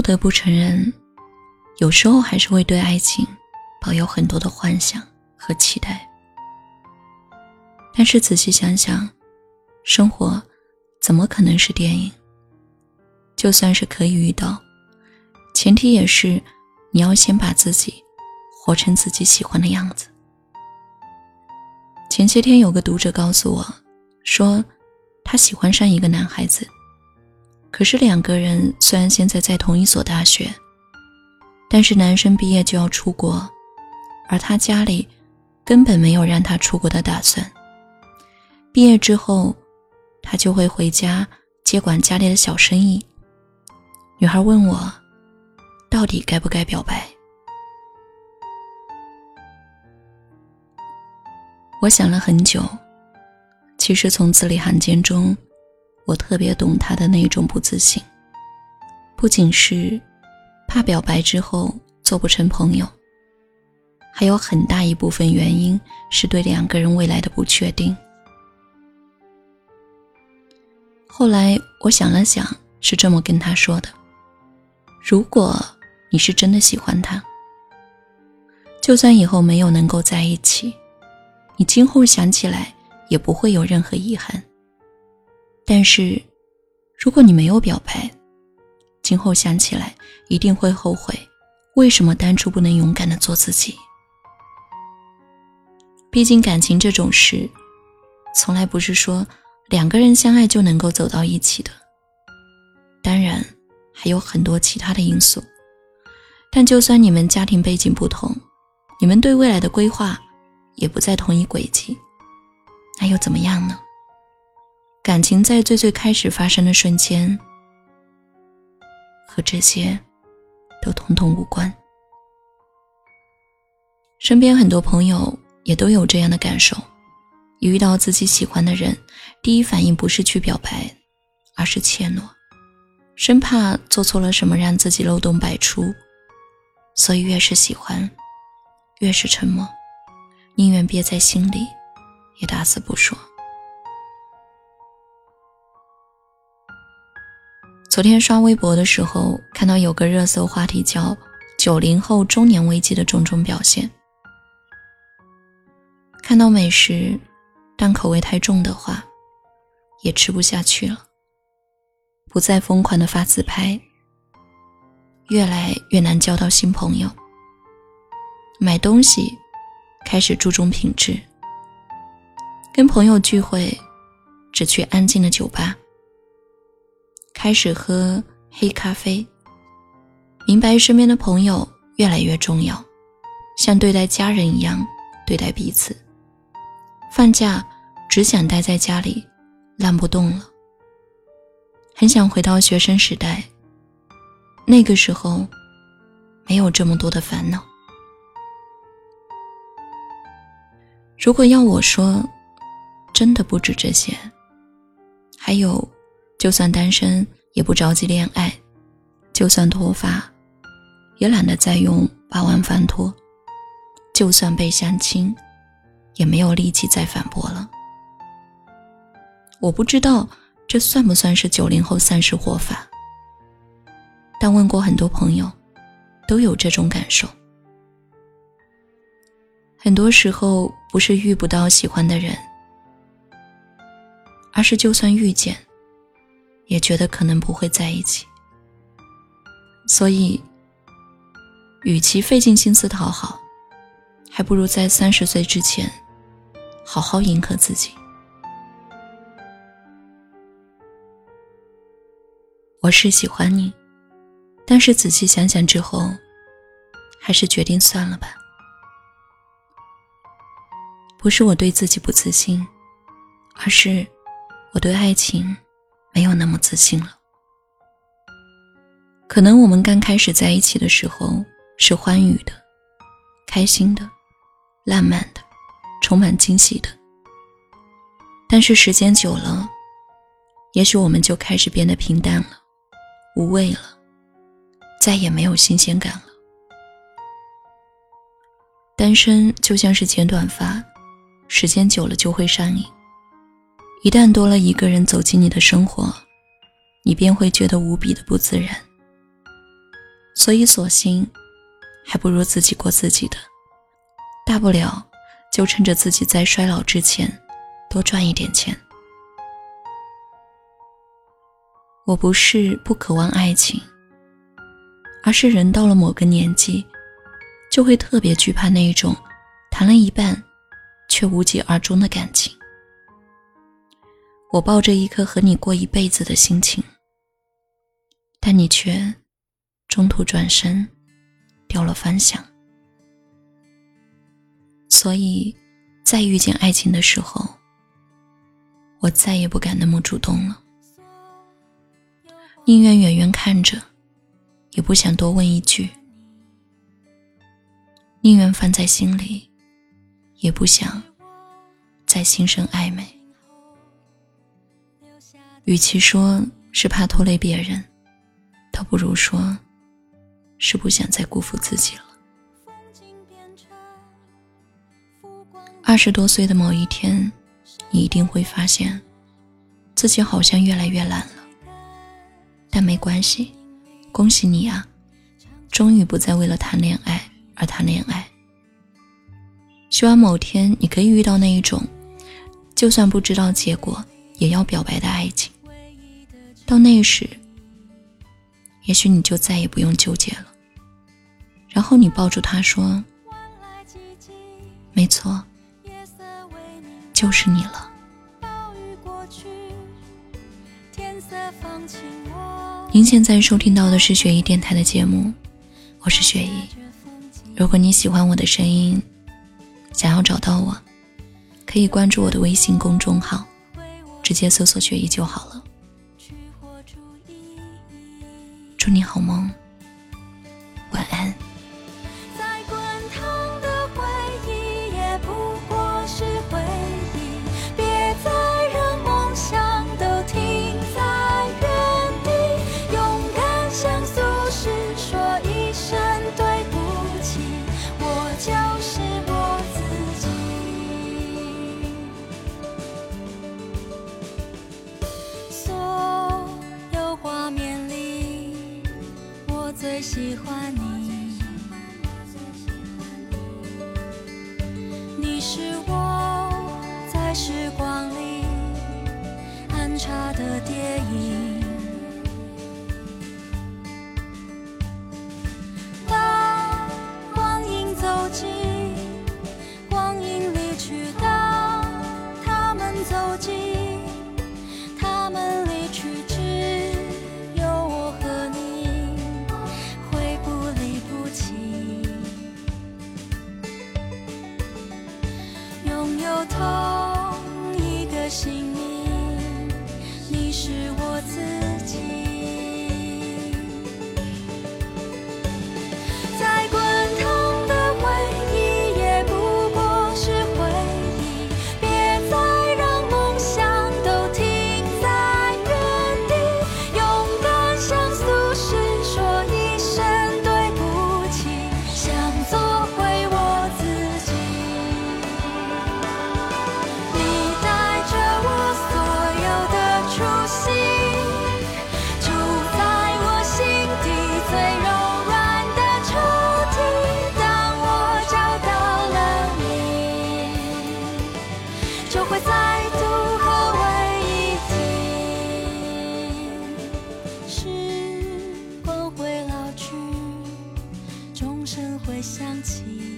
不得不承认，有时候还是会对爱情抱有很多的幻想和期待。但是仔细想想，生活怎么可能是电影？就算是可以遇到，前提也是你要先把自己活成自己喜欢的样子。前些天有个读者告诉我，说他喜欢上一个男孩子。可是两个人虽然现在在同一所大学，但是男生毕业就要出国，而他家里根本没有让他出国的打算。毕业之后，他就会回家接管家里的小生意。女孩问我，到底该不该表白？我想了很久，其实从字里行间中。我特别懂他的那种不自信，不仅是怕表白之后做不成朋友，还有很大一部分原因是对两个人未来的不确定。后来我想了想，是这么跟他说的：“如果你是真的喜欢他，就算以后没有能够在一起，你今后想起来也不会有任何遗憾。”但是，如果你没有表白，今后想起来一定会后悔，为什么当初不能勇敢的做自己？毕竟感情这种事，从来不是说两个人相爱就能够走到一起的。当然，还有很多其他的因素。但就算你们家庭背景不同，你们对未来的规划也不在同一轨迹，那又怎么样呢？感情在最最开始发生的瞬间，和这些都统统无关。身边很多朋友也都有这样的感受：一遇到自己喜欢的人，第一反应不是去表白，而是怯懦，生怕做错了什么让自己漏洞百出，所以越是喜欢，越是沉默，宁愿憋在心里，也打死不说。昨天刷微博的时候，看到有个热搜话题叫“九零后中年危机的种种表现”。看到美食，但口味太重的话，也吃不下去了。不再疯狂的发自拍，越来越难交到新朋友。买东西开始注重品质，跟朋友聚会只去安静的酒吧。开始喝黑咖啡，明白身边的朋友越来越重要，像对待家人一样对待彼此。放假只想待在家里，烂不动了。很想回到学生时代，那个时候没有这么多的烦恼。如果要我说，真的不止这些，还有。就算单身，也不着急恋爱；就算脱发，也懒得再用八万翻拖；就算被相亲，也没有力气再反驳了。我不知道这算不算是九零后三十活法，但问过很多朋友，都有这种感受。很多时候不是遇不到喜欢的人，而是就算遇见。也觉得可能不会在一起，所以，与其费尽心思讨好，还不如在三十岁之前，好好迎合自己。我是喜欢你，但是仔细想想之后，还是决定算了吧。不是我对自己不自信，而是我对爱情。没有那么自信了。可能我们刚开始在一起的时候是欢愉的、开心的、浪漫的、充满惊喜的。但是时间久了，也许我们就开始变得平淡了、无味了，再也没有新鲜感了。单身就像是剪短发，时间久了就会上瘾。一旦多了一个人走进你的生活，你便会觉得无比的不自然。所以索性还不如自己过自己的，大不了就趁着自己在衰老之前多赚一点钱。我不是不渴望爱情，而是人到了某个年纪，就会特别惧怕那一种谈了一半却无疾而终的感情。我抱着一颗和你过一辈子的心情，但你却中途转身，掉了方向。所以，在遇见爱情的时候，我再也不敢那么主动了，宁愿远远看着，也不想多问一句；宁愿放在心里，也不想再心生暧昧。与其说是怕拖累别人，倒不如说是不想再辜负自己了。二十多岁的某一天，你一定会发现，自己好像越来越懒了。但没关系，恭喜你啊，终于不再为了谈恋爱而谈恋爱。希望某天你可以遇到那一种，就算不知道结果也要表白的爱情。到那时，也许你就再也不用纠结了。然后你抱住他说：“没错，就是你了。”您现在收听到的是雪姨电台的节目，我是雪姨。如果你喜欢我的声音，想要找到我，可以关注我的微信公众号，直接搜索“雪姨”就好了。祝你好梦。心想起，